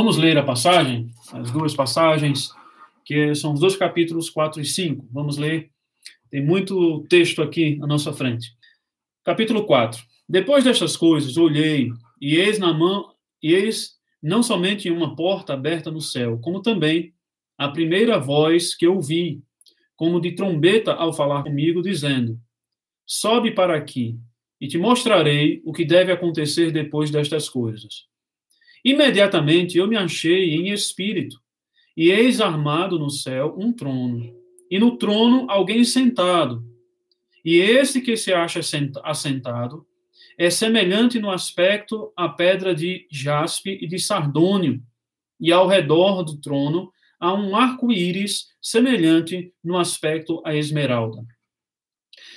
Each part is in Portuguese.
Vamos ler a passagem, as duas passagens, que são os dois capítulos 4 e 5. Vamos ler. Tem muito texto aqui à nossa frente. Capítulo 4. Depois destas coisas, olhei, e eis na mão, e eis não somente uma porta aberta no céu, como também a primeira voz que ouvi, como de trombeta ao falar comigo, dizendo: Sobe para aqui, e te mostrarei o que deve acontecer depois destas coisas. Imediatamente eu me achei em espírito, e eis armado no céu um trono, e no trono alguém sentado. E esse que se acha assentado é semelhante no aspecto à pedra de jaspe e de sardônio, e ao redor do trono há um arco-íris semelhante no aspecto à esmeralda.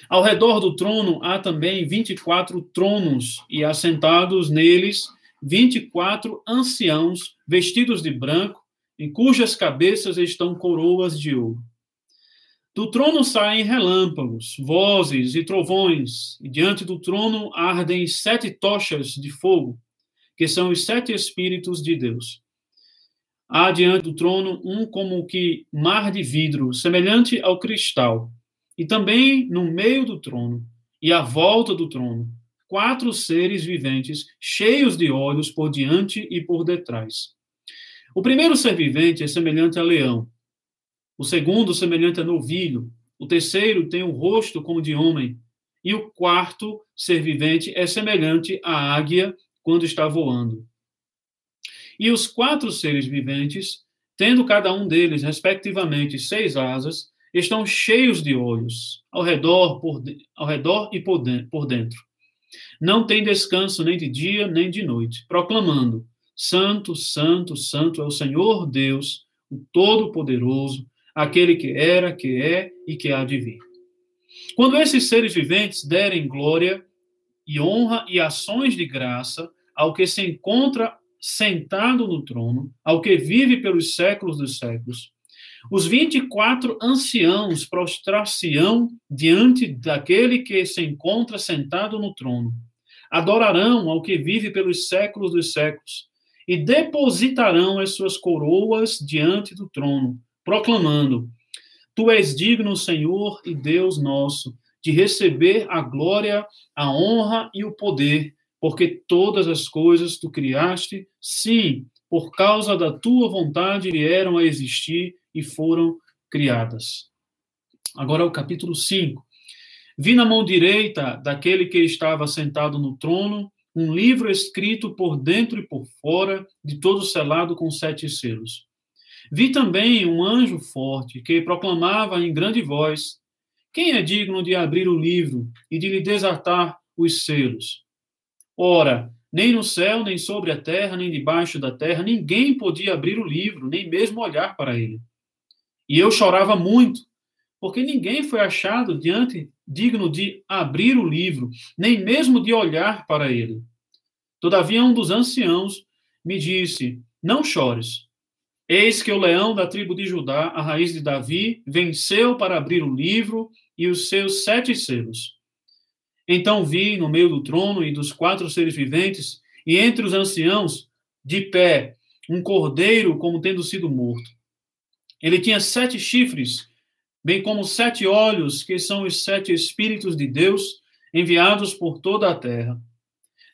Ao redor do trono há também 24 tronos, e assentados neles 24 anciãos vestidos de branco, em cujas cabeças estão coroas de ouro. Do trono saem relâmpagos, vozes e trovões, e diante do trono ardem sete tochas de fogo, que são os sete Espíritos de Deus. Há diante do trono um como que mar de vidro, semelhante ao cristal, e também no meio do trono, e à volta do trono, quatro seres viventes, cheios de olhos por diante e por detrás. O primeiro ser vivente é semelhante a leão, o segundo semelhante a novilho, o terceiro tem o um rosto como de homem, e o quarto ser vivente é semelhante à águia quando está voando. E os quatro seres viventes, tendo cada um deles, respectivamente, seis asas, estão cheios de olhos, ao redor, por, ao redor e por dentro não tem descanso nem de dia nem de noite, proclamando: Santo, Santo, Santo é o Senhor Deus, o Todo-Poderoso, aquele que era, que é e que há de vir. Quando esses seres viventes derem glória e honra e ações de graça ao que se encontra sentado no trono, ao que vive pelos séculos dos séculos, os 24 anciãos prostrar-se-ão diante daquele que se encontra sentado no trono. Adorarão ao que vive pelos séculos dos séculos e depositarão as suas coroas diante do trono, proclamando: Tu és digno, Senhor e Deus nosso, de receber a glória, a honra e o poder, porque todas as coisas tu criaste, sim, por causa da tua vontade vieram a existir e foram criadas. Agora o capítulo 5. Vi na mão direita daquele que estava sentado no trono um livro escrito por dentro e por fora, de todo selado com sete selos. Vi também um anjo forte que proclamava em grande voz: Quem é digno de abrir o livro e de lhe desatar os selos? Ora, nem no céu, nem sobre a terra, nem debaixo da terra, ninguém podia abrir o livro, nem mesmo olhar para ele. E eu chorava muito, porque ninguém foi achado diante digno de abrir o livro, nem mesmo de olhar para ele. Todavia, um dos anciãos me disse: Não chores. Eis que o leão da tribo de Judá, a raiz de Davi, venceu para abrir o livro e os seus sete selos. Então vi no meio do trono e dos quatro seres viventes, e entre os anciãos, de pé, um cordeiro como tendo sido morto ele tinha sete chifres, bem como sete olhos, que são os sete Espíritos de Deus enviados por toda a terra.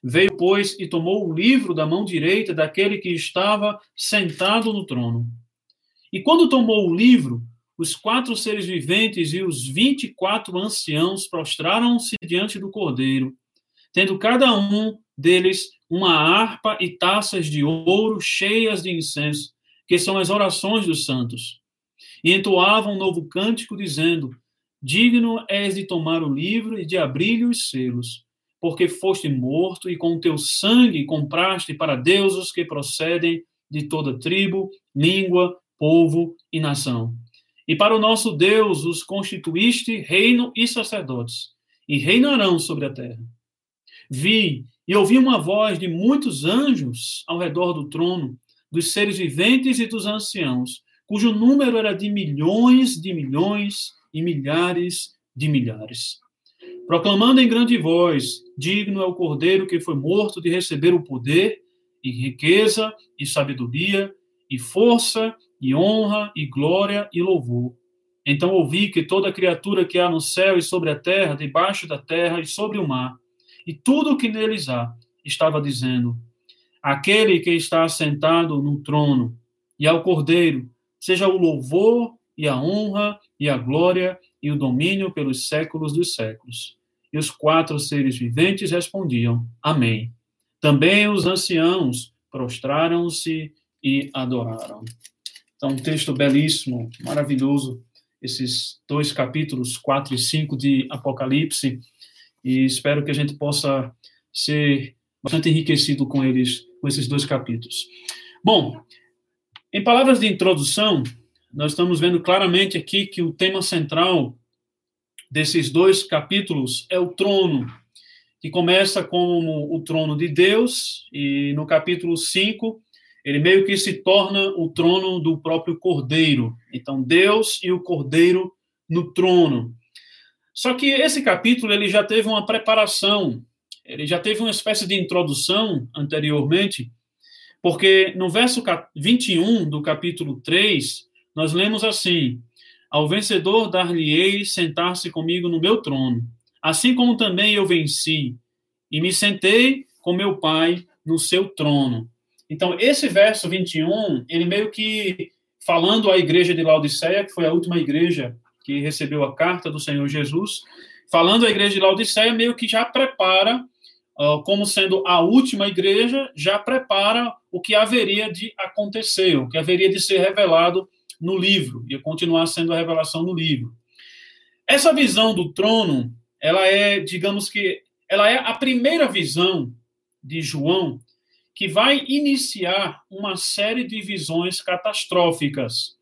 Veio, pois, e tomou o livro da mão direita daquele que estava sentado no trono. E quando tomou o livro, os quatro seres viventes e os vinte e quatro anciãos prostraram-se diante do cordeiro, tendo cada um deles uma harpa e taças de ouro cheias de incenso, que são as orações dos santos e entoavam um novo cântico, dizendo: Digno és de tomar o livro e de abrir-lhe os selos, porque foste morto e com teu sangue compraste para Deus os que procedem de toda tribo, língua, povo e nação. E para o nosso Deus os constituíste reino e sacerdotes, e reinarão sobre a terra. Vi e ouvi uma voz de muitos anjos ao redor do trono, dos seres viventes e dos anciãos, cujo número era de milhões de milhões e milhares de milhares. Proclamando em grande voz: Digno é o cordeiro que foi morto de receber o poder e riqueza, e sabedoria, e força, e honra, e glória, e louvor. Então ouvi que toda criatura que há no céu e sobre a terra, debaixo da terra e sobre o mar, e tudo o que neles há, estava dizendo: Aquele que está assentado no trono e ao Cordeiro, seja o louvor e a honra e a glória e o domínio pelos séculos dos séculos. E os quatro seres viventes respondiam: Amém. Também os anciãos prostraram-se e adoraram. Então, um texto belíssimo, maravilhoso, esses dois capítulos, 4 e 5 de Apocalipse, e espero que a gente possa ser bastante enriquecido com eles, com esses dois capítulos. Bom, em palavras de introdução, nós estamos vendo claramente aqui que o tema central desses dois capítulos é o trono, que começa como o trono de Deus, e no capítulo 5, ele meio que se torna o trono do próprio Cordeiro. Então, Deus e o Cordeiro no trono. Só que esse capítulo ele já teve uma preparação, ele já teve uma espécie de introdução anteriormente, porque no verso 21 do capítulo 3, nós lemos assim: Ao vencedor dar-lhe-ei sentar-se comigo no meu trono, assim como também eu venci, e me sentei com meu Pai no seu trono. Então, esse verso 21, ele meio que falando à igreja de Laodiceia, que foi a última igreja que recebeu a carta do Senhor Jesus, falando à igreja de Laodiceia, meio que já prepara como sendo a última igreja, já prepara o que haveria de acontecer, o que haveria de ser revelado no livro, e continuar sendo a revelação no livro. Essa visão do trono, ela é, digamos que, ela é a primeira visão de João que vai iniciar uma série de visões catastróficas.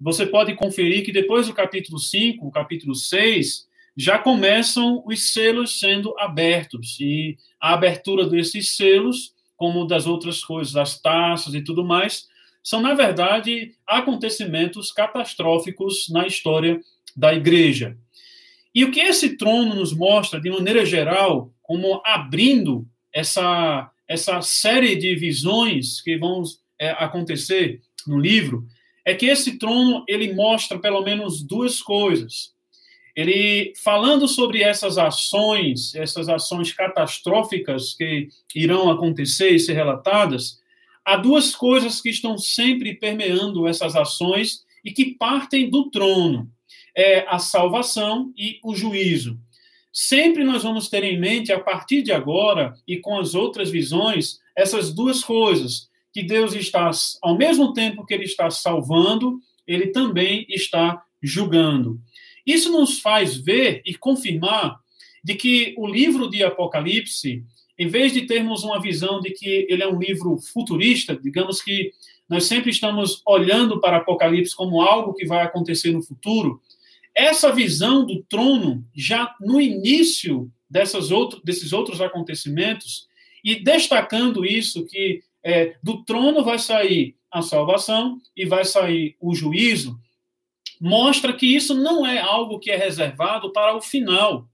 Você pode conferir que depois do capítulo 5, o capítulo 6, já começam os selos sendo abertos. E a abertura desses selos, como das outras coisas, das taças e tudo mais, são, na verdade, acontecimentos catastróficos na história da igreja. E o que esse trono nos mostra, de maneira geral, como abrindo essa, essa série de visões que vão é, acontecer no livro, é que esse trono ele mostra pelo menos duas coisas ele falando sobre essas ações, essas ações catastróficas que irão acontecer e ser relatadas, há duas coisas que estão sempre permeando essas ações e que partem do trono: é a salvação e o juízo. Sempre nós vamos ter em mente, a partir de agora e com as outras visões, essas duas coisas: que Deus está, ao mesmo tempo que Ele está salvando, Ele também está julgando. Isso nos faz ver e confirmar de que o livro de Apocalipse, em vez de termos uma visão de que ele é um livro futurista, digamos que nós sempre estamos olhando para Apocalipse como algo que vai acontecer no futuro, essa visão do trono, já no início dessas outro, desses outros acontecimentos, e destacando isso, que é, do trono vai sair a salvação e vai sair o juízo, mostra que isso não é algo que é reservado para o final,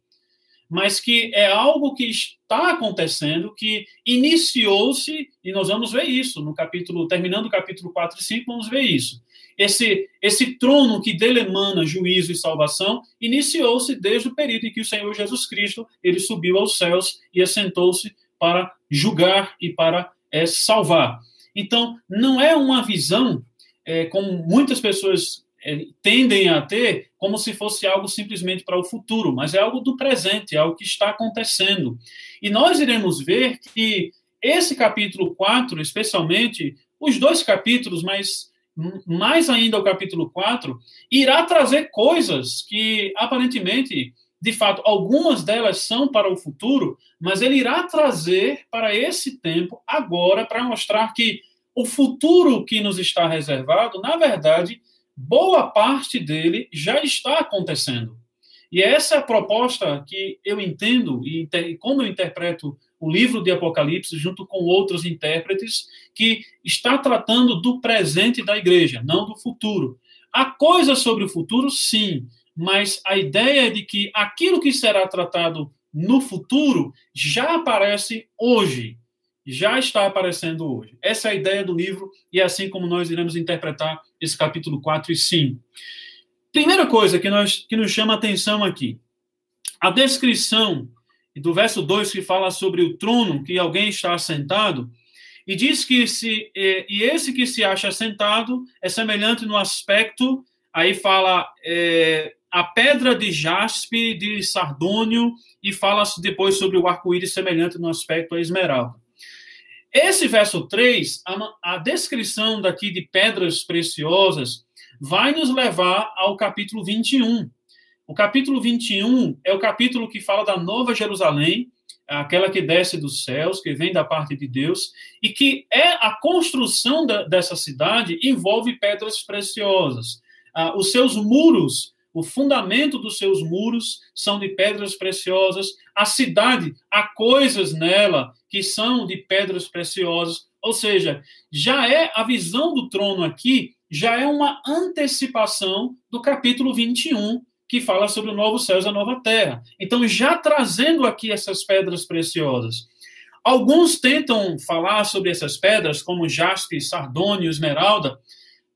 mas que é algo que está acontecendo, que iniciou-se, e nós vamos ver isso no capítulo, terminando o capítulo 4 e 5, vamos ver isso. Esse, esse trono que dele emana juízo e salvação iniciou-se desde o período em que o Senhor Jesus Cristo ele subiu aos céus e assentou-se para julgar e para é, salvar. Então, não é uma visão, é, como muitas pessoas tendem a ter como se fosse algo simplesmente para o futuro, mas é algo do presente, é algo que está acontecendo. E nós iremos ver que esse capítulo 4, especialmente, os dois capítulos, mas mais ainda o capítulo 4, irá trazer coisas que aparentemente, de fato, algumas delas são para o futuro, mas ele irá trazer para esse tempo agora para mostrar que o futuro que nos está reservado, na verdade, boa parte dele já está acontecendo. E essa é a proposta que eu entendo e como eu interpreto o livro de Apocalipse junto com outros intérpretes que está tratando do presente da igreja, não do futuro. Há coisas sobre o futuro, sim, mas a ideia é de que aquilo que será tratado no futuro já aparece hoje. já está aparecendo hoje. Essa é a ideia do livro e é assim como nós iremos interpretar esse capítulo 4 e 5. Primeira coisa que, nós, que nos chama a atenção aqui, a descrição do verso 2 que fala sobre o trono que alguém está assentado, e diz que se e esse que se acha sentado é semelhante no aspecto, aí fala é, a pedra de jaspe, de sardônio, e fala depois sobre o arco-íris semelhante no aspecto a esmeralda. Esse verso 3, a, a descrição daqui de pedras preciosas, vai nos levar ao capítulo 21. O capítulo 21 é o capítulo que fala da Nova Jerusalém, aquela que desce dos céus, que vem da parte de Deus, e que é a construção da, dessa cidade envolve pedras preciosas. Ah, os seus muros, o fundamento dos seus muros são de pedras preciosas. A cidade, há coisas nela que são de pedras preciosas. Ou seja, já é a visão do trono aqui, já é uma antecipação do capítulo 21 que fala sobre o novo céu e a nova terra. Então, já trazendo aqui essas pedras preciosas. Alguns tentam falar sobre essas pedras, como jaspe, sardônio, esmeralda,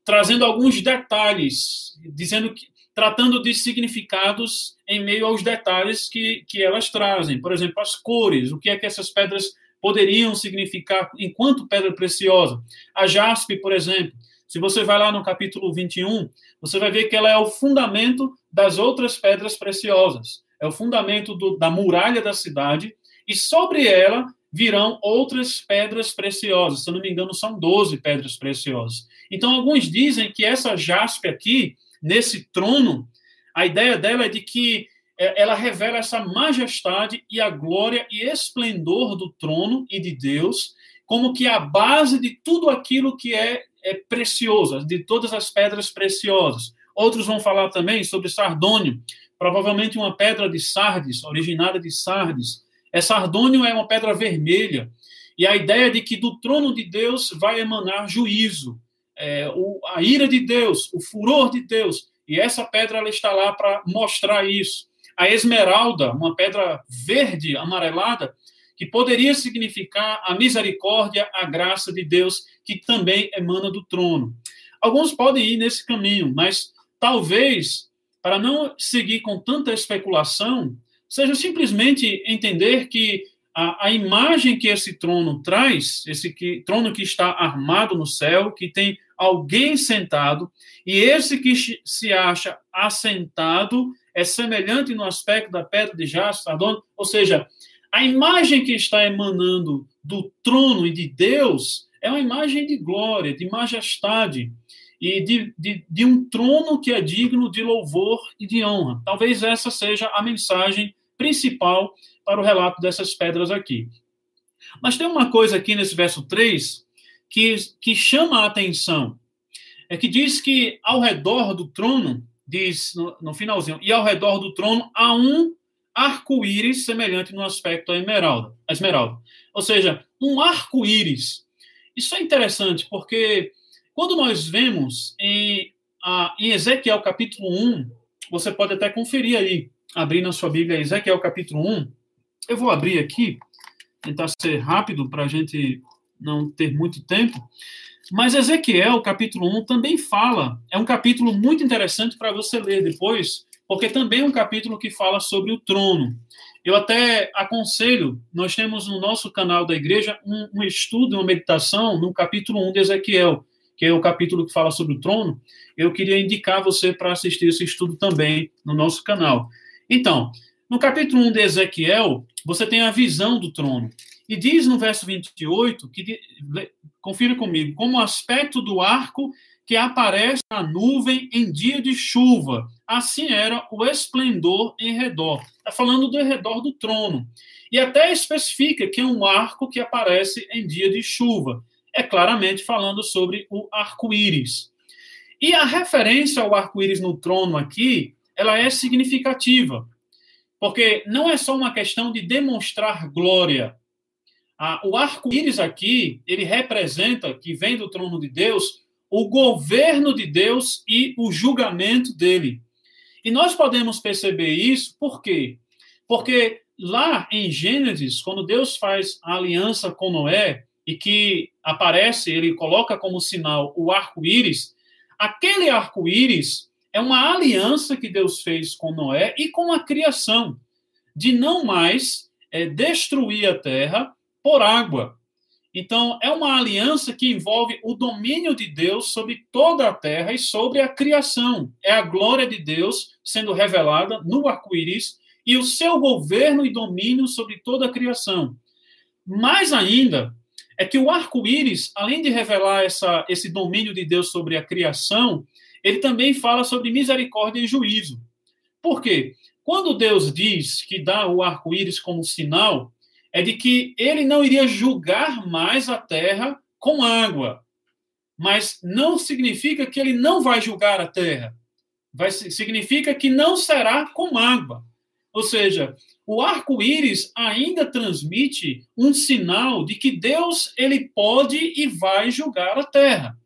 trazendo alguns detalhes, dizendo que tratando de significados em meio aos detalhes que, que elas trazem. Por exemplo, as cores, o que é que essas pedras poderiam significar enquanto pedra preciosa. A jaspe, por exemplo, se você vai lá no capítulo 21, você vai ver que ela é o fundamento das outras pedras preciosas. É o fundamento do, da muralha da cidade, e sobre ela virão outras pedras preciosas. Se eu não me engano, são 12 pedras preciosas. Então, alguns dizem que essa jaspe aqui, nesse trono, a ideia dela é de que é, ela revela essa majestade e a glória e esplendor do trono e de Deus, como que a base de tudo aquilo que é, é precioso, de todas as pedras preciosas. Outros vão falar também sobre sardônio, provavelmente uma pedra de sardes, originada de sardes. É sardônio é uma pedra vermelha, e a ideia de que do trono de Deus vai emanar juízo, é, o, a ira de Deus, o furor de Deus, e essa pedra ela está lá para mostrar isso. A esmeralda, uma pedra verde, amarelada, que poderia significar a misericórdia, a graça de Deus, que também emana do trono. Alguns podem ir nesse caminho, mas talvez, para não seguir com tanta especulação, seja simplesmente entender que a, a imagem que esse trono traz, esse que, trono que está armado no céu, que tem alguém sentado, e esse que se acha assentado é semelhante no aspecto da pedra de jaspe, ou seja, a imagem que está emanando do trono e de Deus é uma imagem de glória, de majestade e de, de, de, um trono que é digno de louvor e de honra. Talvez essa seja a mensagem principal para o relato dessas pedras aqui. Mas tem uma coisa aqui nesse verso 3 que, que chama a atenção. É que diz que ao redor do trono, diz no, no finalzinho, e ao redor do trono há um arco-íris semelhante no aspecto à esmeralda, esmeralda. Ou seja, um arco-íris. Isso é interessante porque quando nós vemos em, a, em Ezequiel capítulo 1, você pode até conferir aí, abrir na sua Bíblia Ezequiel capítulo 1. Eu vou abrir aqui, tentar ser rápido para a gente não ter muito tempo. Mas Ezequiel capítulo 1 também fala, é um capítulo muito interessante para você ler depois, porque também é um capítulo que fala sobre o trono. Eu até aconselho, nós temos no nosso canal da igreja um, um estudo, uma meditação no capítulo 1 de Ezequiel que é o capítulo que fala sobre o trono, eu queria indicar você para assistir esse estudo também no nosso canal. Então, no capítulo 1 de Ezequiel, você tem a visão do trono. E diz no verso 28, que, confira comigo, como o aspecto do arco que aparece na nuvem em dia de chuva. Assim era o esplendor em redor. Está falando do redor do trono. E até especifica que é um arco que aparece em dia de chuva é claramente falando sobre o arco-íris. E a referência ao arco-íris no trono aqui, ela é significativa, porque não é só uma questão de demonstrar glória. O arco-íris aqui, ele representa, que vem do trono de Deus, o governo de Deus e o julgamento dele. E nós podemos perceber isso por quê? Porque lá em Gênesis, quando Deus faz a aliança com Noé e que aparece, ele coloca como sinal o arco-íris, aquele arco-íris é uma aliança que Deus fez com Noé e com a criação, de não mais é, destruir a terra por água. Então, é uma aliança que envolve o domínio de Deus sobre toda a terra e sobre a criação. É a glória de Deus sendo revelada no arco-íris e o seu governo e domínio sobre toda a criação. Mais ainda, é que o arco-íris, além de revelar essa, esse domínio de Deus sobre a criação, ele também fala sobre misericórdia e juízo. Por quê? Quando Deus diz que dá o arco-íris como sinal, é de que ele não iria julgar mais a terra com água. Mas não significa que ele não vai julgar a terra. Vai, significa que não será com água. Ou seja, o arco-íris ainda transmite um sinal de que Deus ele pode e vai julgar a terra.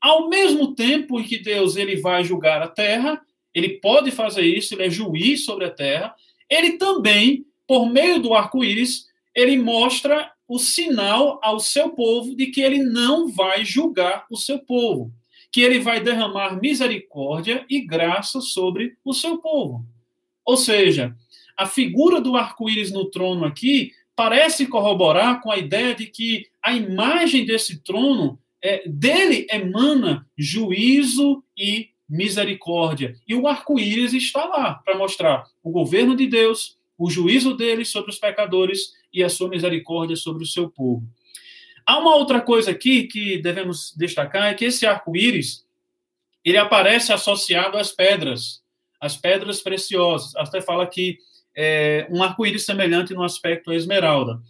Ao mesmo tempo em que Deus ele vai julgar a terra, ele pode fazer isso, ele é juiz sobre a terra, ele também, por meio do arco-íris, ele mostra o sinal ao seu povo de que ele não vai julgar o seu povo, que ele vai derramar misericórdia e graça sobre o seu povo. Ou seja, a figura do arco-íris no trono aqui parece corroborar com a ideia de que a imagem desse trono é, dele emana juízo e misericórdia. E o arco-íris está lá para mostrar o governo de Deus, o juízo dele sobre os pecadores e a sua misericórdia sobre o seu povo. Há uma outra coisa aqui que devemos destacar é que esse arco-íris ele aparece associado às pedras, às pedras preciosas. Até fala que é um arco-íris semelhante no aspecto à esmeralda.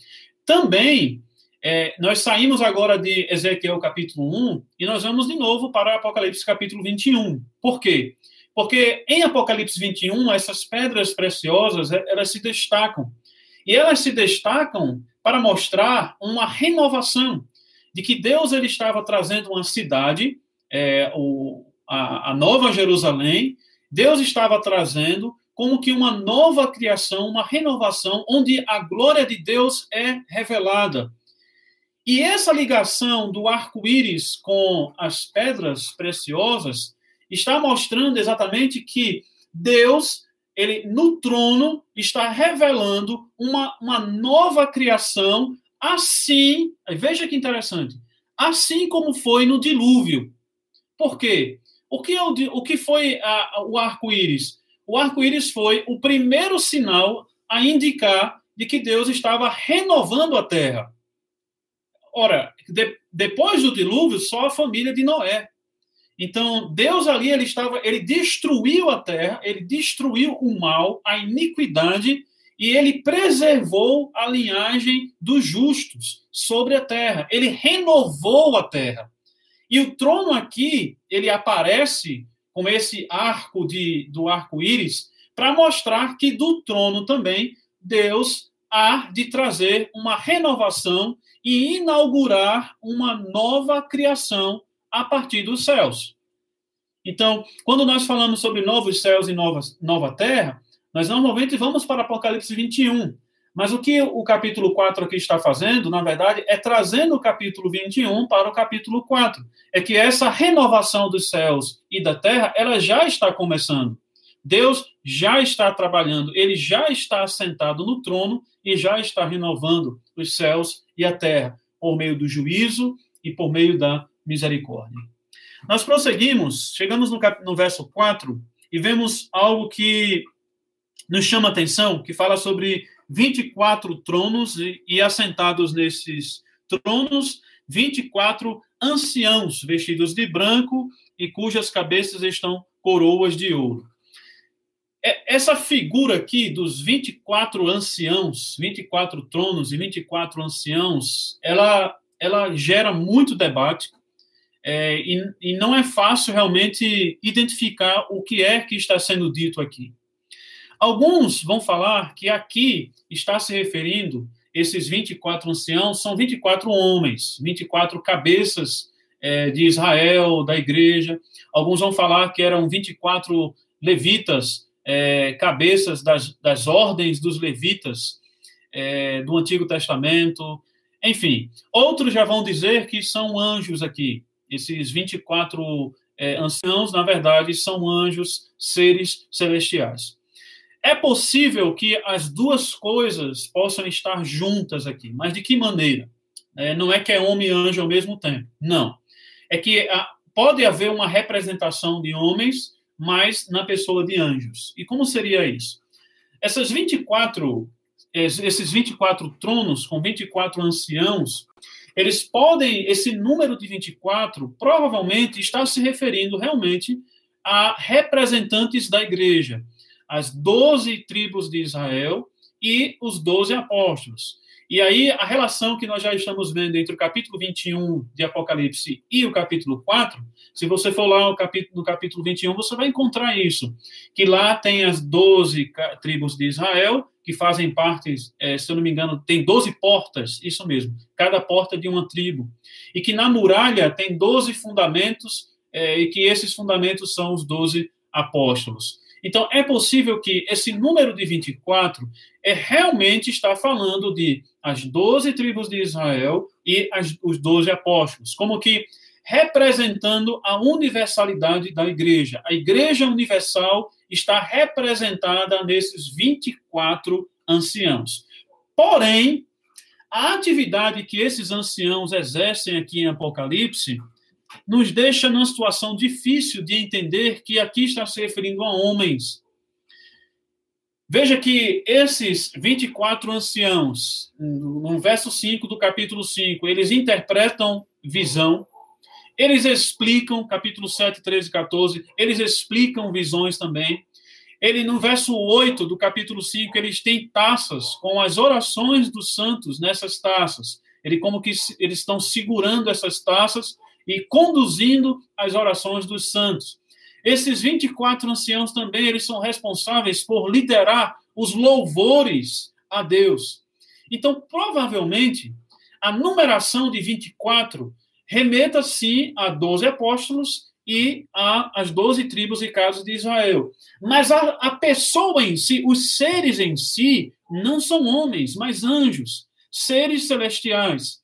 Também é, nós saímos agora de Ezequiel capítulo 1 e nós vamos de novo para Apocalipse capítulo 21. Por quê? Porque em Apocalipse 21, essas pedras preciosas, elas se destacam. E elas se destacam para mostrar uma renovação de que Deus ele estava trazendo uma cidade, é, o, a, a Nova Jerusalém, Deus estava trazendo como que uma nova criação, uma renovação, onde a glória de Deus é revelada. E essa ligação do arco-íris com as pedras preciosas está mostrando exatamente que Deus ele no trono está revelando uma, uma nova criação, assim, veja que interessante, assim como foi no dilúvio. Por quê? O que, é o, o que foi a, o arco-íris? O arco-íris foi o primeiro sinal a indicar de que Deus estava renovando a terra. Ora, de, depois do dilúvio, só a família de Noé então, Deus ali, ele estava, ele destruiu a terra, ele destruiu o mal, a iniquidade, e ele preservou a linhagem dos justos sobre a terra. Ele renovou a terra. E o trono aqui, ele aparece com esse arco de, do arco-íris para mostrar que do trono também Deus há de trazer uma renovação e inaugurar uma nova criação a partir dos céus. Então, quando nós falamos sobre novos céus e novas, nova terra, nós normalmente vamos para Apocalipse 21. Mas o que o capítulo 4 aqui está fazendo, na verdade, é trazendo o capítulo 21 para o capítulo 4. É que essa renovação dos céus e da terra, ela já está começando. Deus já está trabalhando, ele já está assentado no trono e já está renovando os céus e a terra por meio do juízo e por meio da misericórdia. Nós prosseguimos, chegamos no, cap... no verso 4 e vemos algo que nos chama atenção, que fala sobre 24 tronos e, e assentados nesses tronos, 24 anciãos vestidos de branco e cujas cabeças estão coroas de ouro. É, essa figura aqui dos 24 anciãos, 24 tronos e 24 anciãos, ela, ela gera muito debate, é, e, e não é fácil realmente identificar o que é que está sendo dito aqui. Alguns vão falar que aqui está se referindo, esses 24 anciãos são 24 homens, 24 cabeças é, de Israel, da igreja. Alguns vão falar que eram 24 levitas é, cabeças das, das ordens dos levitas é, do Antigo Testamento. Enfim, outros já vão dizer que são anjos aqui. Esses 24 é, anciãos, na verdade, são anjos, seres celestiais. É possível que as duas coisas possam estar juntas aqui, mas de que maneira? É, não é que é homem e anjo ao mesmo tempo. Não. É que a, pode haver uma representação de homens, mas na pessoa de anjos. E como seria isso? Essas 24, esses 24 tronos com 24 anciãos, eles podem, esse número de 24, provavelmente está se referindo realmente a representantes da igreja, as 12 tribos de Israel e os 12 apóstolos. E aí, a relação que nós já estamos vendo entre o capítulo 21 de Apocalipse e o capítulo 4, se você for lá no capítulo, no capítulo 21, você vai encontrar isso. Que lá tem as 12 tribos de Israel, que fazem parte, é, se eu não me engano, tem 12 portas, isso mesmo, cada porta de uma tribo. E que na muralha tem 12 fundamentos, é, e que esses fundamentos são os 12 apóstolos. Então, é possível que esse número de 24 é realmente está falando de as 12 tribos de Israel e as, os 12 apóstolos, como que representando a universalidade da igreja. A igreja universal está representada nesses 24 anciãos. Porém, a atividade que esses anciãos exercem aqui em Apocalipse nos deixa numa situação difícil de entender que aqui está se referindo a homens. Veja que esses 24 anciãos, no verso 5 do capítulo 5, eles interpretam visão, eles explicam, capítulo 7, 13 e 14, eles explicam visões também. Ele, no verso 8 do capítulo 5, eles têm taças com as orações dos santos nessas taças. Ele como que eles estão segurando essas taças e conduzindo as orações dos santos. Esses 24 anciãos também, eles são responsáveis por liderar os louvores a Deus. Então, provavelmente, a numeração de 24 remeta sim a 12 apóstolos e às 12 tribos e casas de Israel. Mas a, a pessoa em si, os seres em si, não são homens, mas anjos, seres celestiais.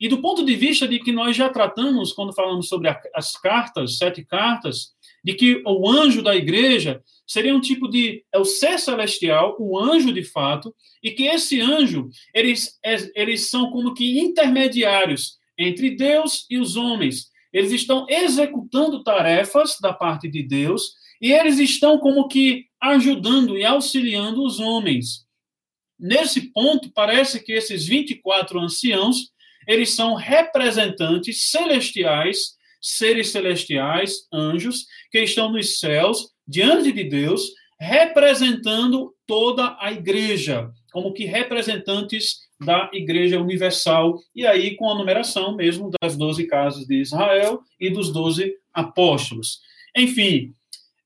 E do ponto de vista de que nós já tratamos, quando falamos sobre as cartas, sete cartas, de que o anjo da igreja seria um tipo de é o ser celestial, o anjo de fato, e que esse anjo eles é, eles são como que intermediários entre Deus e os homens. Eles estão executando tarefas da parte de Deus e eles estão como que ajudando e auxiliando os homens. Nesse ponto, parece que esses 24 anciãos eles são representantes celestiais, seres celestiais, anjos, que estão nos céus, diante de Deus, representando toda a igreja, como que representantes da Igreja Universal, e aí com a numeração mesmo das doze casas de Israel e dos doze apóstolos. Enfim,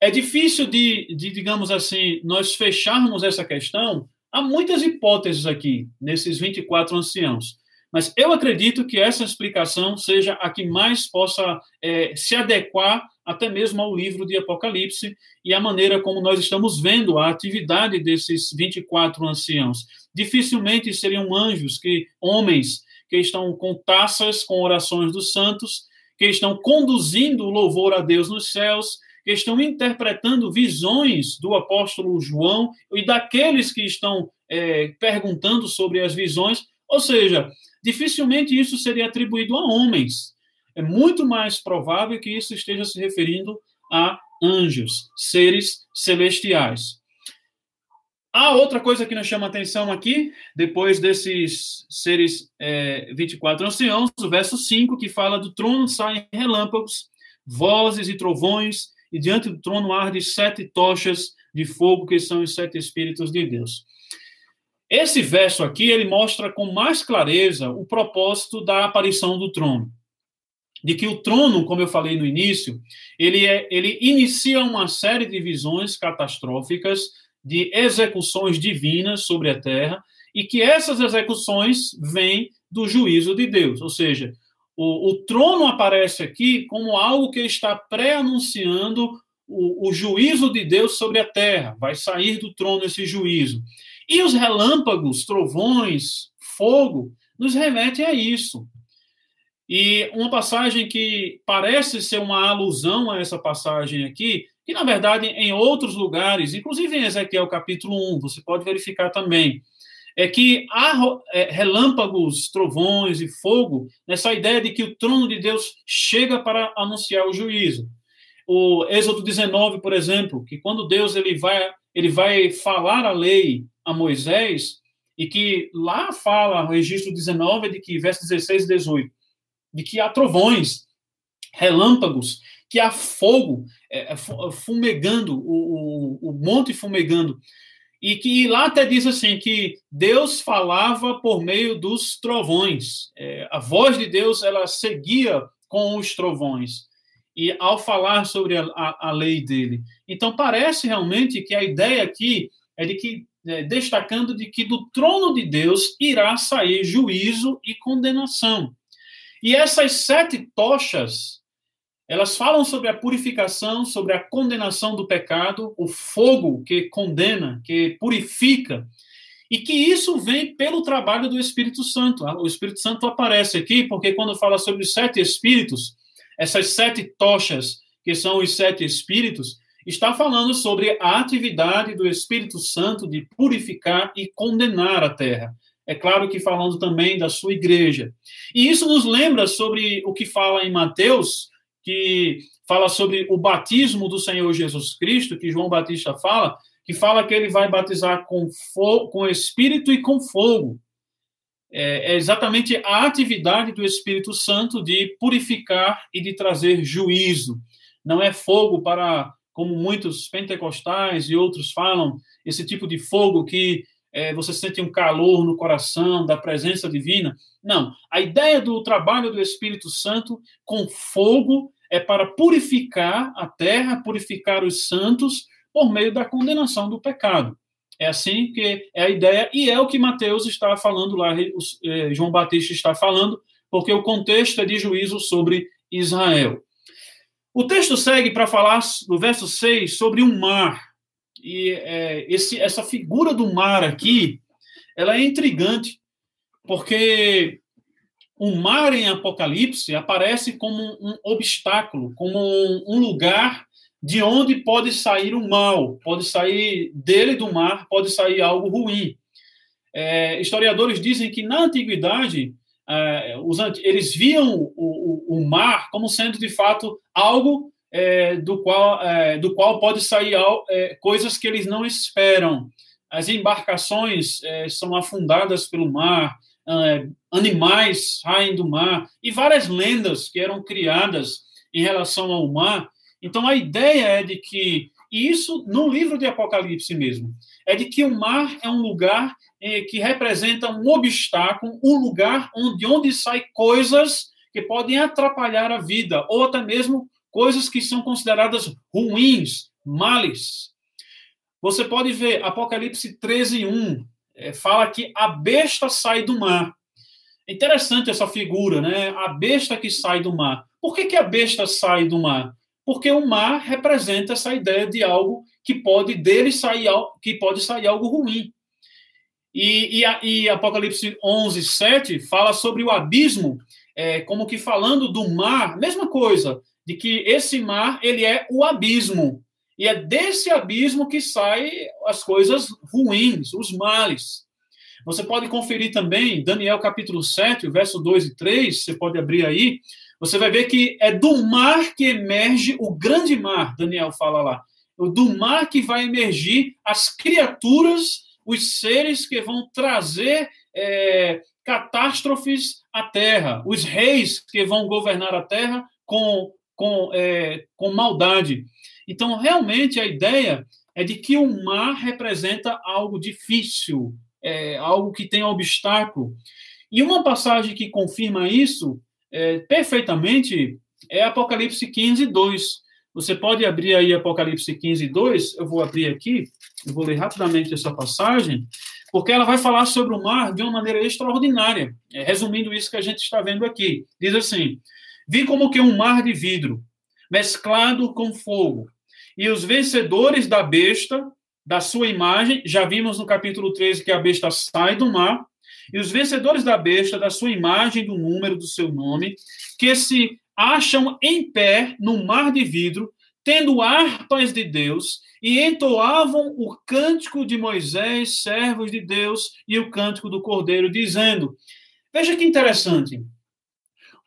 é difícil de, de, digamos assim, nós fecharmos essa questão. Há muitas hipóteses aqui, nesses 24 anciãos. Mas eu acredito que essa explicação seja a que mais possa é, se adequar até mesmo ao livro de Apocalipse e a maneira como nós estamos vendo a atividade desses 24 anciãos. Dificilmente seriam anjos, que homens que estão com taças com orações dos santos, que estão conduzindo o louvor a Deus nos céus, que estão interpretando visões do apóstolo João e daqueles que estão é, perguntando sobre as visões. Ou seja, dificilmente isso seria atribuído a homens. É muito mais provável que isso esteja se referindo a anjos, seres celestiais. Há outra coisa que nos chama atenção aqui, depois desses seres é, 24 anciãos, o verso 5, que fala do trono saem relâmpagos, vozes e trovões, e diante do trono arde sete tochas de fogo, que são os sete Espíritos de Deus. Esse verso aqui, ele mostra com mais clareza o propósito da aparição do trono. De que o trono, como eu falei no início, ele, é, ele inicia uma série de visões catastróficas, de execuções divinas sobre a terra, e que essas execuções vêm do juízo de Deus. Ou seja, o, o trono aparece aqui como algo que está pré-anunciando o, o juízo de Deus sobre a terra, vai sair do trono esse juízo. E os relâmpagos, trovões, fogo, nos remete a isso. E uma passagem que parece ser uma alusão a essa passagem aqui, que na verdade em outros lugares, inclusive em Ezequiel capítulo 1, você pode verificar também, é que há é, relâmpagos, trovões e fogo nessa ideia de que o trono de Deus chega para anunciar o juízo. O Êxodo 19, por exemplo, que quando Deus ele vai, ele vai falar a lei a Moisés, e que lá fala, o registro 19, de que, verso 16 e 18, de que há trovões, relâmpagos, que há fogo é, é, fumegando, o, o, o monte fumegando, e que lá até diz assim que Deus falava por meio dos trovões. É, a voz de Deus ela seguia com os trovões e ao falar sobre a, a, a, lei dele. Então parece realmente que a ideia aqui é de que destacando de que do trono de Deus irá sair juízo e condenação. E essas sete tochas elas falam sobre a purificação, sobre a condenação do pecado, o fogo que condena, que purifica, e que isso vem pelo trabalho do Espírito Santo. O Espírito Santo aparece aqui porque quando fala sobre os sete espíritos, essas sete tochas, que são os sete espíritos, está falando sobre a atividade do Espírito Santo de purificar e condenar a terra. É claro que falando também da sua igreja. E isso nos lembra sobre o que fala em Mateus, que fala sobre o batismo do Senhor Jesus Cristo, que João Batista fala, que fala que ele vai batizar com, fogo, com espírito e com fogo. É, é exatamente a atividade do Espírito Santo de purificar e de trazer juízo. Não é fogo para, como muitos pentecostais e outros falam, esse tipo de fogo que é, você sente um calor no coração da presença divina. Não. A ideia do trabalho do Espírito Santo com fogo é para purificar a terra, purificar os santos por meio da condenação do pecado. É assim que é a ideia, e é o que Mateus está falando lá, é, João Batista está falando, porque o contexto é de juízo sobre Israel. O texto segue para falar, no verso 6, sobre um mar. E é, esse, essa figura do mar aqui, ela é intrigante, porque o mar em Apocalipse aparece como um obstáculo, como um lugar de onde pode sair o mal, pode sair dele do mar, pode sair algo ruim. É, historiadores dizem que na antiguidade é, os, eles viam o, o, o, mar como sendo de fato algo é, do, qual, é, do qual pode sair é, coisas que eles não esperam. As embarcações é, são afundadas pelo mar, é, animais saem do mar, e várias lendas que eram criadas em relação ao mar. Então, a ideia é de que, e isso no livro de Apocalipse mesmo, é de que o mar é um lugar que representa um obstáculo, um lugar onde, onde sai coisas que podem atrapalhar a vida, ou até mesmo coisas que são consideradas ruins, males. Você pode ver Apocalipse 13, 1, é, fala que a besta sai do mar. É interessante essa figura, né? A besta que sai do mar. Por que, que a besta sai do mar? Porque o mar representa essa ideia de algo que pode dele sair, que pode sair algo ruim. E, e, e Apocalipse 11, 7 fala sobre o abismo, é, como que falando do mar, mesma coisa de que esse mar ele é o abismo. E é desse abismo que saem as coisas ruins, os males. Você pode conferir também Daniel capítulo 7, verso 2 e 3, você pode abrir aí. Você vai ver que é do mar que emerge o grande mar, Daniel fala lá. Do mar que vai emergir as criaturas, os seres que vão trazer é, catástrofes à terra, os reis que vão governar a terra com com, é, com maldade. Então, realmente, a ideia é de que o mar representa algo difícil, é, algo que tem obstáculo. E uma passagem que confirma isso é, perfeitamente é Apocalipse 15, 2. Você pode abrir aí Apocalipse 15, 2. Eu vou abrir aqui, eu vou ler rapidamente essa passagem, porque ela vai falar sobre o mar de uma maneira extraordinária. É, resumindo isso que a gente está vendo aqui. Diz assim: Vi como que um mar de vidro, mesclado com fogo, e os vencedores da besta, da sua imagem, já vimos no capítulo 13 que a besta sai do mar, e os vencedores da besta, da sua imagem, do número do seu nome, que se acham em pé no mar de vidro, tendo harpas de Deus, e entoavam o cântico de Moisés, servos de Deus, e o cântico do Cordeiro, dizendo: Veja que interessante.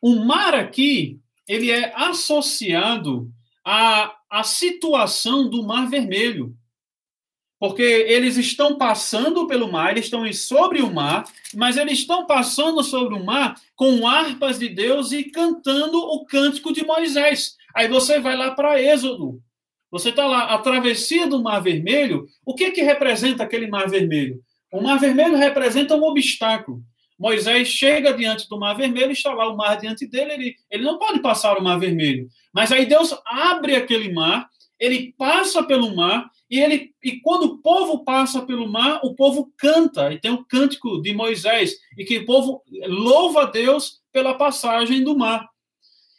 O mar aqui, ele é associado à, à situação do Mar Vermelho. Porque eles estão passando pelo mar, eles estão sobre o mar, mas eles estão passando sobre o mar com harpas de Deus e cantando o cântico de Moisés. Aí você vai lá para Êxodo. Você está lá, a travessia do Mar Vermelho. O que, que representa aquele Mar Vermelho? O Mar Vermelho representa um obstáculo. Moisés chega diante do Mar Vermelho, está lá o mar diante dele, ele, ele não pode passar o Mar Vermelho. Mas aí Deus abre aquele mar, ele passa pelo mar, e ele e quando o povo passa pelo mar, o povo canta, e tem o cântico de Moisés, e que o povo louva a Deus pela passagem do mar.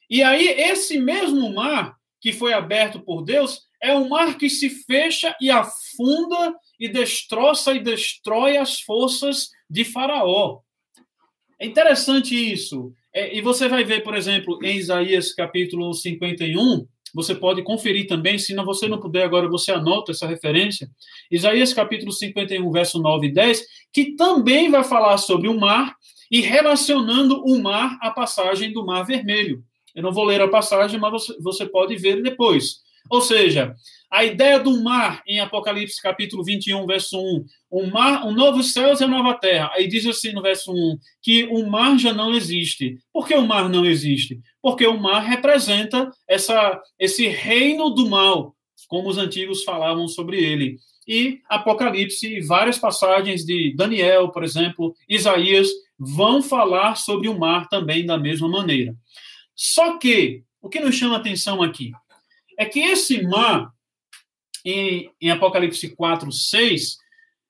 E aí esse mesmo mar que foi aberto por Deus é um mar que se fecha e afunda e destroça e destrói as forças de Faraó. É interessante isso. É, e você vai ver, por exemplo, em Isaías capítulo 51, você pode conferir também, se não, você não puder agora, você anota essa referência. Isaías capítulo 51, verso 9 e 10, que também vai falar sobre o mar e relacionando o mar à passagem do Mar Vermelho. Eu não vou ler a passagem, mas você, pode ver depois. Ou seja, a ideia do mar em Apocalipse capítulo 21, verso 1, um mar, um novo céu e uma nova terra. Aí diz assim no verso 1 que o mar já não existe. Por que o mar não existe? Porque o mar representa essa, esse reino do mal, como os antigos falavam sobre ele. E Apocalipse e várias passagens de Daniel, por exemplo, Isaías, vão falar sobre o mar também da mesma maneira. Só que o que nos chama atenção aqui é que esse mar em, em Apocalipse 4, 6,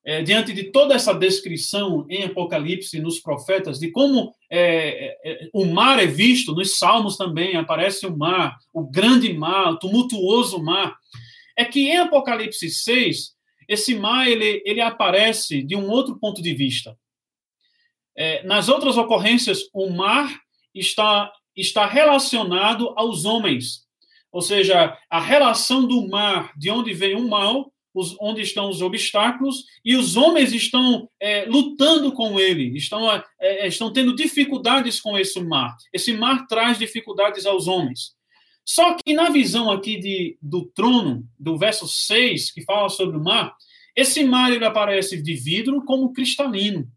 é, diante de toda essa descrição em Apocalipse, nos profetas, de como é, é, o mar é visto, nos Salmos também aparece o mar, o grande mar, o tumultuoso mar, é que em Apocalipse 6, esse mar ele, ele aparece de um outro ponto de vista. É, nas outras ocorrências, o mar está, está relacionado aos homens, ou seja, a relação do mar, de onde vem o mal, os, onde estão os obstáculos, e os homens estão é, lutando com ele, estão, é, é, estão tendo dificuldades com esse mar. Esse mar traz dificuldades aos homens. Só que na visão aqui de, do trono, do verso 6, que fala sobre o mar, esse mar ele aparece de vidro como cristalino.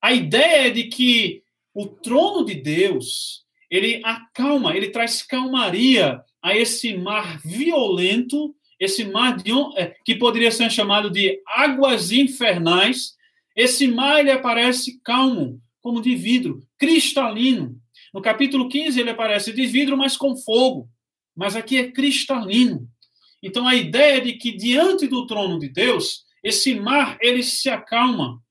A ideia é de que o trono de Deus, ele acalma, ele traz calmaria a esse mar violento, esse mar de, é, que poderia ser chamado de águas infernais. Esse mar ele aparece calmo, como de vidro, cristalino. No capítulo 15 ele aparece de vidro, mas com fogo. Mas aqui é cristalino. Então a ideia de que diante do trono de Deus, esse mar ele se acalma.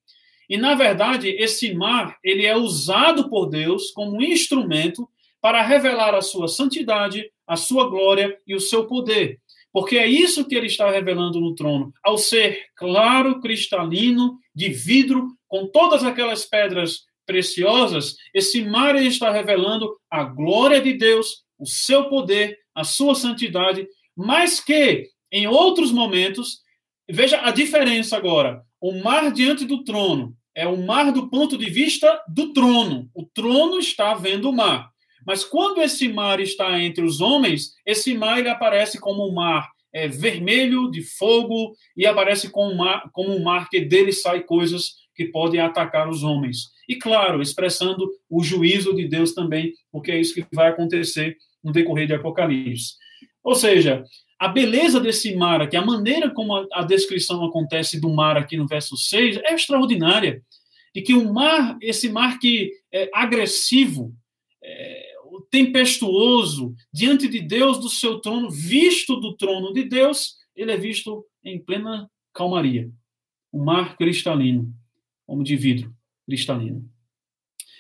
E na verdade, esse mar, ele é usado por Deus como instrumento para revelar a sua santidade, a sua glória e o seu poder. Porque é isso que ele está revelando no trono. Ao ser claro, cristalino, de vidro, com todas aquelas pedras preciosas, esse mar está revelando a glória de Deus, o seu poder, a sua santidade, mas que em outros momentos, veja a diferença agora. O mar diante do trono é o mar do ponto de vista do trono. O trono está vendo o mar. Mas quando esse mar está entre os homens, esse mar ele aparece como um mar é, vermelho de fogo e aparece como um, mar, como um mar que dele sai coisas que podem atacar os homens. E claro, expressando o juízo de Deus também, porque é isso que vai acontecer no decorrer de Apocalipse. Ou seja, a beleza desse mar aqui, a maneira como a, a descrição acontece do mar aqui no verso 6 é extraordinária. E que o mar, esse mar que é agressivo, é, tempestuoso, diante de Deus do seu trono, visto do trono de Deus, ele é visto em plena calmaria. O mar cristalino, como de vidro cristalino.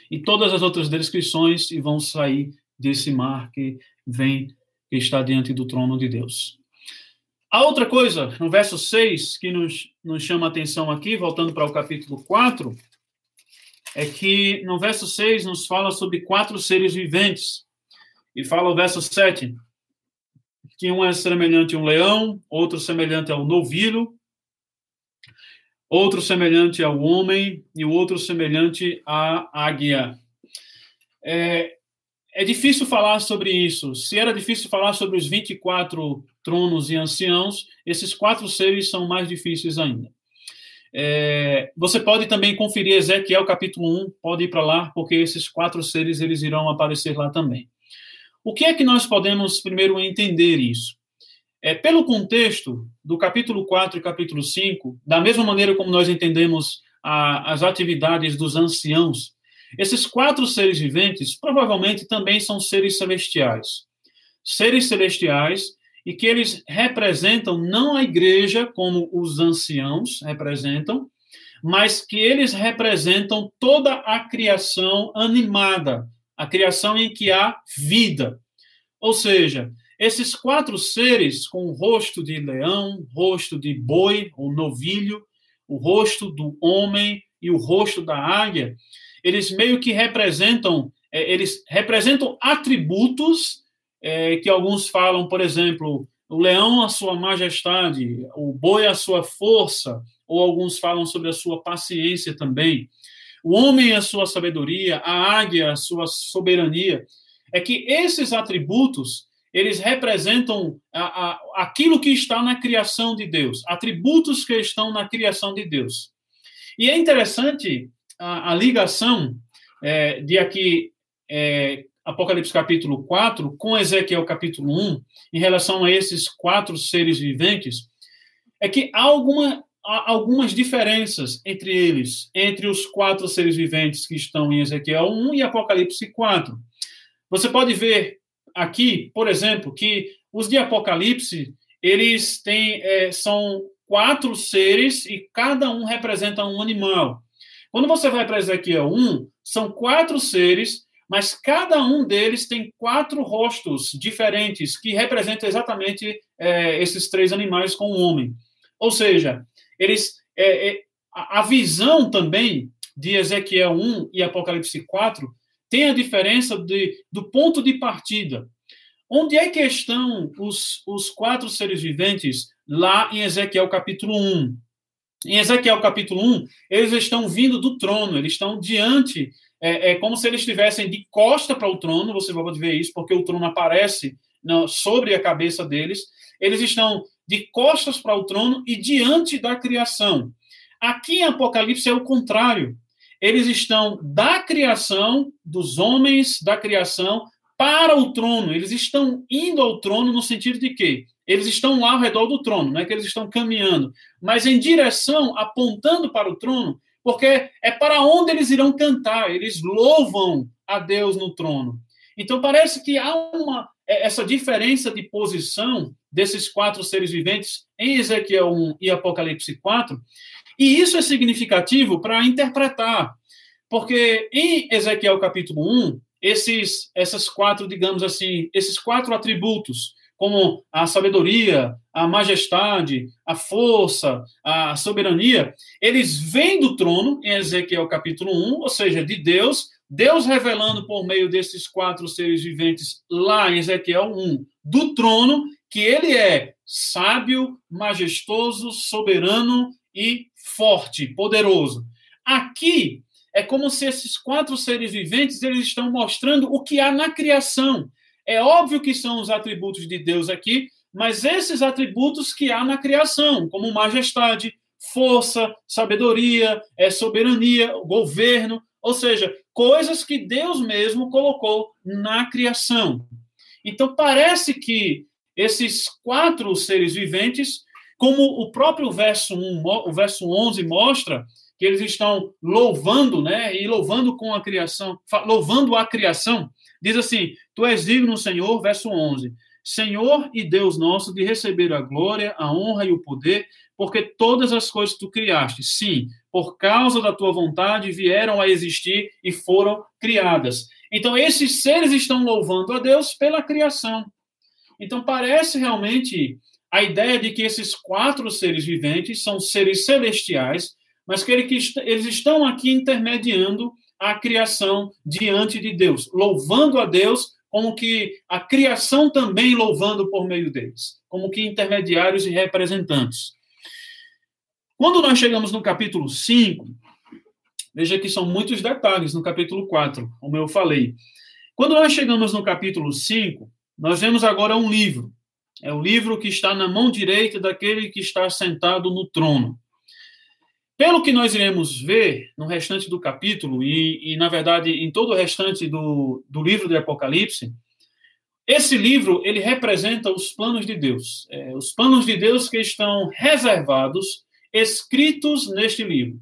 E todas as outras descrições vão sair desse mar que vem, que está diante do trono de Deus. A outra coisa, no verso 6, que nos, nos chama a atenção aqui, voltando para o capítulo 4, é que no verso 6 nos fala sobre quatro seres viventes. E fala o verso 7, que um é semelhante a um leão, outro semelhante ao novilho, outro semelhante ao homem e o outro semelhante à águia. É, é difícil falar sobre isso. Se era difícil falar sobre os 24 tronos e anciãos, esses quatro seres são mais difíceis ainda. É, você pode também conferir Ezequiel capítulo 1, pode ir para lá, porque esses quatro seres eles irão aparecer lá também. O que é que nós podemos primeiro entender isso? É, pelo contexto do capítulo 4 e capítulo 5, da mesma maneira como nós entendemos a, as atividades dos anciãos, esses quatro seres viventes provavelmente também são seres celestiais. Seres celestiais e que eles representam não a igreja como os anciãos representam, mas que eles representam toda a criação animada, a criação em que há vida. Ou seja, esses quatro seres com o rosto de leão, rosto de boi ou novilho, o rosto do homem e o rosto da águia, eles meio que representam, é, eles representam atributos é, que alguns falam, por exemplo, o leão a sua majestade, o boi a sua força, ou alguns falam sobre a sua paciência também. O homem a sua sabedoria, a águia a sua soberania. É que esses atributos, eles representam a, a, aquilo que está na criação de Deus, atributos que estão na criação de Deus. E é interessante a, a ligação é, de aqui é, Apocalipse capítulo 4 com Ezequiel capítulo 1, em relação a esses quatro seres viventes, é que há, alguma, há algumas diferenças entre eles, entre os quatro seres viventes que estão em Ezequiel 1 e Apocalipse 4. Você pode ver aqui, por exemplo, que os de Apocalipse, eles têm, é, são quatro seres e cada um representa um animal. Quando você vai para Ezequiel 1, são quatro seres mas cada um deles tem quatro rostos diferentes que representam exatamente é, esses três animais com o homem. Ou seja, eles é, é, a visão também de Ezequiel 1 e Apocalipse 4 tem a diferença de, do ponto de partida. Onde é que estão os, os quatro seres viventes lá em Ezequiel capítulo 1? Em Ezequiel capítulo 1, eles estão vindo do trono, eles estão diante é, é como se eles estivessem de costa para o trono, você pode ver isso, porque o trono aparece não, sobre a cabeça deles. Eles estão de costas para o trono e diante da criação. Aqui em Apocalipse é o contrário. Eles estão da criação, dos homens da criação, para o trono. Eles estão indo ao trono no sentido de que eles estão lá ao redor do trono, não é que eles estão caminhando, mas em direção, apontando para o trono, porque é para onde eles irão cantar, eles louvam a Deus no trono. Então parece que há uma é, essa diferença de posição desses quatro seres viventes em Ezequiel 1 e Apocalipse 4, e isso é significativo para interpretar, porque em Ezequiel capítulo 1, esses essas quatro, digamos assim, esses quatro atributos como a sabedoria, a majestade, a força, a soberania, eles vêm do trono, em Ezequiel capítulo 1, ou seja, de Deus, Deus revelando por meio desses quatro seres viventes lá em Ezequiel 1, do trono, que ele é sábio, majestoso, soberano e forte, poderoso. Aqui é como se esses quatro seres viventes eles estão mostrando o que há na criação. É óbvio que são os atributos de Deus aqui, mas esses atributos que há na criação, como majestade, força, sabedoria, é soberania, governo, ou seja, coisas que Deus mesmo colocou na criação. Então parece que esses quatro seres viventes, como o próprio verso 1, o verso 11 mostra, que eles estão louvando, né, e louvando com a criação, louvando a criação, Diz assim: Tu és digno, Senhor, verso 11. Senhor e Deus nosso, de receber a glória, a honra e o poder, porque todas as coisas tu criaste, sim, por causa da tua vontade vieram a existir e foram criadas. Então, esses seres estão louvando a Deus pela criação. Então, parece realmente a ideia de que esses quatro seres viventes são seres celestiais, mas que eles estão aqui intermediando a criação diante de Deus, louvando a Deus como que a criação também louvando por meio deles, como que intermediários e representantes. Quando nós chegamos no capítulo 5, veja que são muitos detalhes no capítulo 4, como eu falei. Quando nós chegamos no capítulo 5, nós vemos agora um livro. É o livro que está na mão direita daquele que está sentado no trono. Pelo que nós iremos ver no restante do capítulo, e, e na verdade em todo o restante do, do livro do Apocalipse, esse livro ele representa os planos de Deus, é, os planos de Deus que estão reservados, escritos neste livro.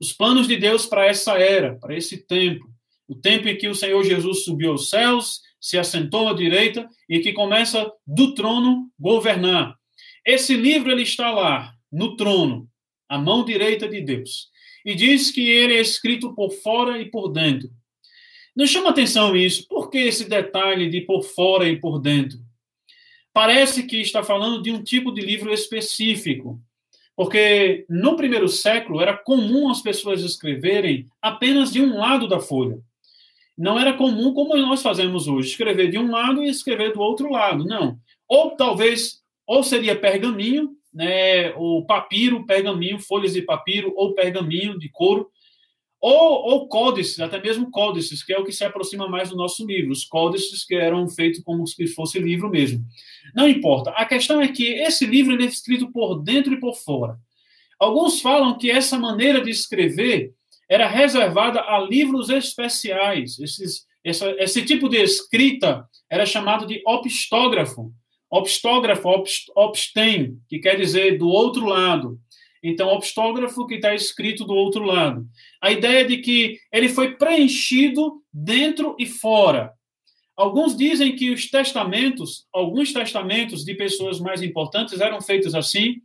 Os planos de Deus para essa era, para esse tempo, o tempo em que o Senhor Jesus subiu aos céus, se assentou à direita e que começa do trono governar. Esse livro ele está lá no trono, a mão direita de Deus. E diz que ele é escrito por fora e por dentro. Nos chama atenção isso. Por que esse detalhe de por fora e por dentro? Parece que está falando de um tipo de livro específico. Porque no primeiro século era comum as pessoas escreverem apenas de um lado da folha. Não era comum como nós fazemos hoje, escrever de um lado e escrever do outro lado. Não. Ou talvez, ou seria pergaminho, né, o papiro, pergaminho, folhas de papiro ou pergaminho de couro, ou, ou códices, até mesmo códices, que é o que se aproxima mais do nosso livro, os códices que eram feitos como se fosse livro mesmo. Não importa. A questão é que esse livro é escrito por dentro e por fora. Alguns falam que essa maneira de escrever era reservada a livros especiais. Esses, essa, esse tipo de escrita era chamado de opistógrafo. Obstógrafo, obstem, que quer dizer do outro lado. Então, obstógrafo que está escrito do outro lado. A ideia de que ele foi preenchido dentro e fora. Alguns dizem que os testamentos, alguns testamentos de pessoas mais importantes eram feitos assim,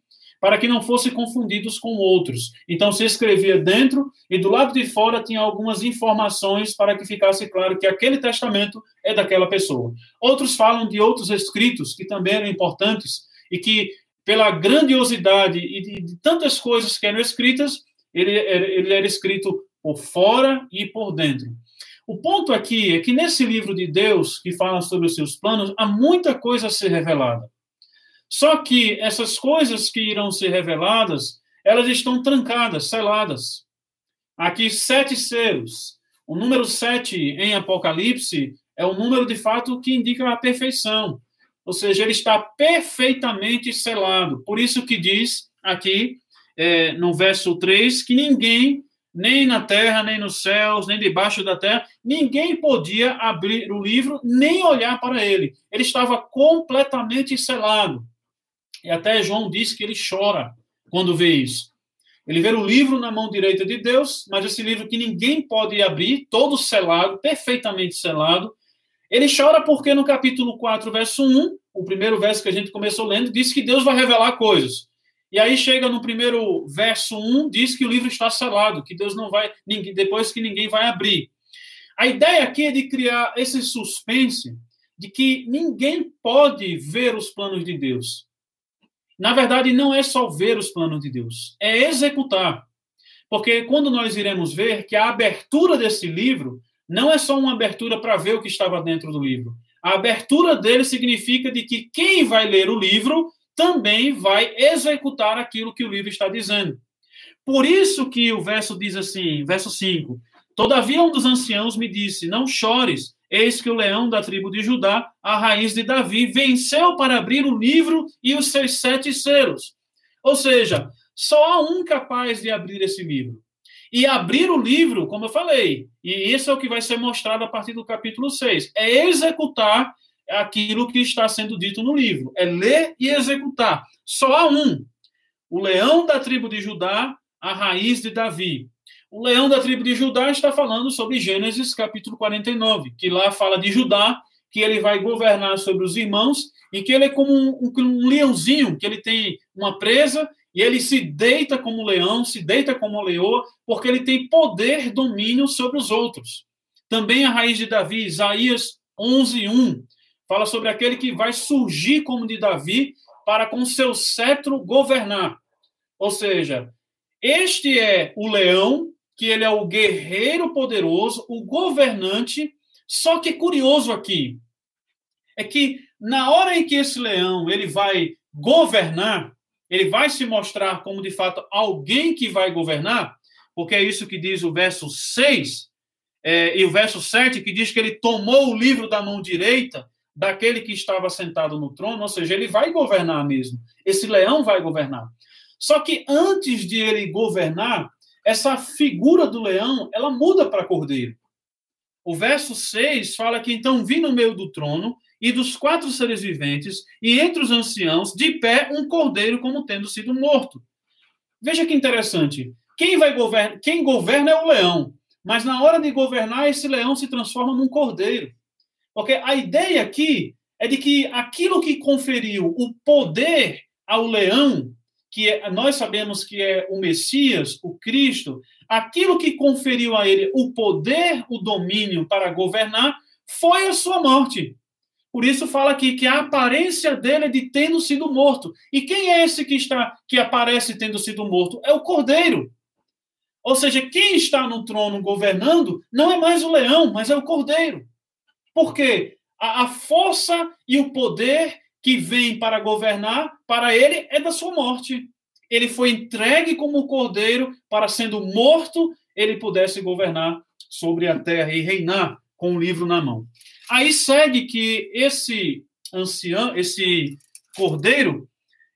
para que não fossem confundidos com outros. Então se escrevia dentro e do lado de fora tinha algumas informações para que ficasse claro que aquele testamento é daquela pessoa. Outros falam de outros escritos que também eram importantes e que pela grandiosidade e de, tantas coisas que eram escritas, ele, ele era escrito por fora e por dentro. O ponto aqui é que nesse livro de Deus, que fala sobre os seus planos, há muita coisa a ser revelada. Só que essas coisas que irão ser reveladas, elas estão trancadas, seladas. Aqui, sete selos. O número sete em Apocalipse é o número de fato que indica a perfeição. Ou seja, ele está perfeitamente selado. Por isso que diz aqui, é, no verso 3, que ninguém, nem na terra, nem nos céus, nem debaixo da terra, ninguém podia abrir o livro, nem olhar para ele. Ele estava completamente selado. E até João diz que ele chora quando vê isso. Ele vê o livro na mão direita de Deus, mas esse livro que ninguém pode abrir, todo selado, perfeitamente selado. Ele chora porque no capítulo 4, verso 1, o primeiro verso que a gente começou lendo, diz que Deus vai revelar coisas. E aí chega no primeiro verso 1, diz que o livro está selado, que Deus não vai, depois que ninguém vai abrir. A ideia aqui é de criar esse suspense de que ninguém pode ver os planos de Deus. Na verdade, não é só ver os planos de Deus, é executar. Porque quando nós iremos ver que a abertura desse livro não é só uma abertura para ver o que estava dentro do livro. A abertura dele significa de que quem vai ler o livro também vai executar aquilo que o livro está dizendo. Por isso que o verso diz assim, verso 5: Todavia um dos anciãos me disse: Não chores, Eis que o leão da tribo de Judá, a raiz de Davi, venceu para abrir o livro e os seus sete selos. Ou seja, só há um capaz de abrir esse livro. E abrir o livro, como eu falei, e isso é o que vai ser mostrado a partir do capítulo 6, é executar aquilo que está sendo dito no livro. É ler e executar. Só há um. O leão da tribo de Judá, a raiz de Davi. O leão da tribo de Judá está falando sobre Gênesis capítulo 49, que lá fala de Judá, que ele vai governar sobre os irmãos e que ele é como um, um, um leãozinho, que ele tem uma presa e ele se deita como leão, se deita como leoa, porque ele tem poder, domínio sobre os outros. Também a raiz de Davi, Isaías 11, 1, fala sobre aquele que vai surgir como de Davi, para com seu cetro governar. Ou seja, este é o leão, que ele é o guerreiro poderoso, o governante. Só que curioso aqui é que na hora em que esse leão ele vai governar, ele vai se mostrar como de fato alguém que vai governar, porque é isso que diz o verso 6 é, e o verso 7, que diz que ele tomou o livro da mão direita daquele que estava sentado no trono, ou seja, ele vai governar mesmo. Esse leão vai governar. Só que antes de ele governar, essa figura do leão, ela muda para cordeiro. O verso 6 fala que então vi no meio do trono e dos quatro seres viventes, e entre os anciãos, de pé, um cordeiro como tendo sido morto. Veja que interessante. Quem vai governar? Quem governa é o leão, mas na hora de governar, esse leão se transforma num cordeiro. Porque a ideia aqui é de que aquilo que conferiu o poder ao leão, que é, nós sabemos que é o Messias, o Cristo, aquilo que conferiu a ele o poder, o domínio para governar, foi a sua morte. Por isso fala aqui que a aparência dele é de tendo sido morto. E quem é esse que está que aparece tendo sido morto? É o Cordeiro. Ou seja, quem está no trono governando não é mais o leão, mas é o Cordeiro. Por quê? A, a força e o poder que vem para governar, para ele, é da sua morte. Ele foi entregue como cordeiro para, sendo morto, ele pudesse governar sobre a terra e reinar com o livro na mão. Aí segue que esse ancião, esse cordeiro,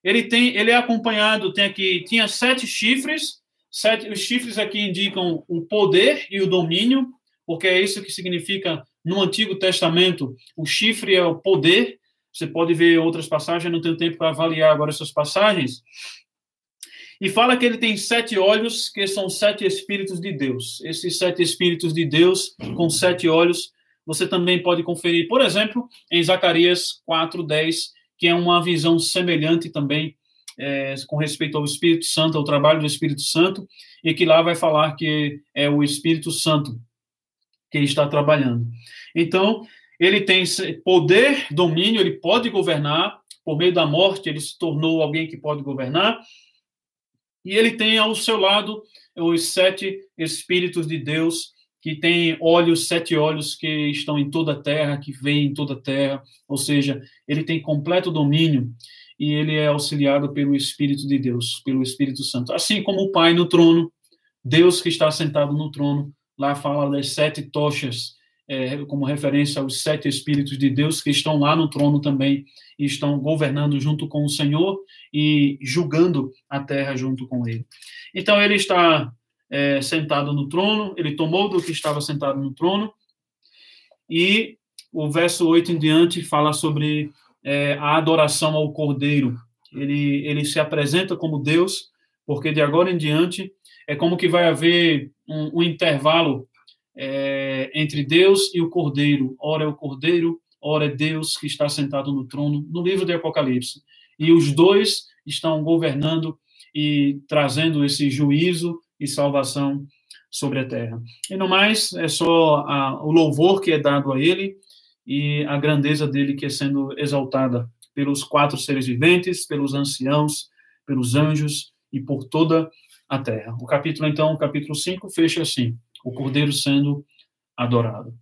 ele tem, ele é acompanhado, tem aqui, tinha sete chifres, sete, os chifres aqui indicam o poder e o domínio, porque é isso que significa no Antigo Testamento, o chifre é o poder. Você pode ver outras passagens, não tenho tempo para avaliar agora essas passagens. E fala que ele tem sete olhos, que são sete espíritos de Deus. Esses sete espíritos de Deus, com sete olhos, você também pode conferir, por exemplo, em Zacarias 4:10, que é uma visão semelhante também é, com respeito ao Espírito Santo, ao trabalho do Espírito Santo, e que lá vai falar que é o Espírito Santo que está trabalhando. Então, ele tem poder, domínio, ele pode governar, por meio da morte, ele se tornou alguém que pode governar, e ele tem ao seu lado os sete Espíritos de Deus que tem olhos, sete olhos que estão em toda a terra, que veem em toda a terra, ou seja, ele tem completo domínio e ele é auxiliado pelo Espírito de Deus, pelo Espírito Santo. Assim como o Pai no trono, Deus que está sentado no trono, lá fala das sete tochas, é, como referência aos sete Espíritos de Deus que estão lá no trono também e estão governando junto com o Senhor e julgando a terra junto com ele. Então ele está é, sentado no trono, ele tomou do que estava sentado no trono, e o verso 8 em diante fala sobre é, a adoração ao Cordeiro. Ele, ele se apresenta como Deus, porque de agora em diante é como que vai haver um, um intervalo é, entre Deus e o Cordeiro. Ora é o Cordeiro, ora é Deus que está sentado no trono, no livro de Apocalipse. E os dois estão governando e trazendo esse juízo e salvação sobre a terra. E no mais, é só a, o louvor que é dado a ele e a grandeza dele que é sendo exaltada pelos quatro seres viventes, pelos anciãos, pelos anjos e por toda a terra. O capítulo, então, o capítulo 5, fecha assim: o cordeiro sendo adorado.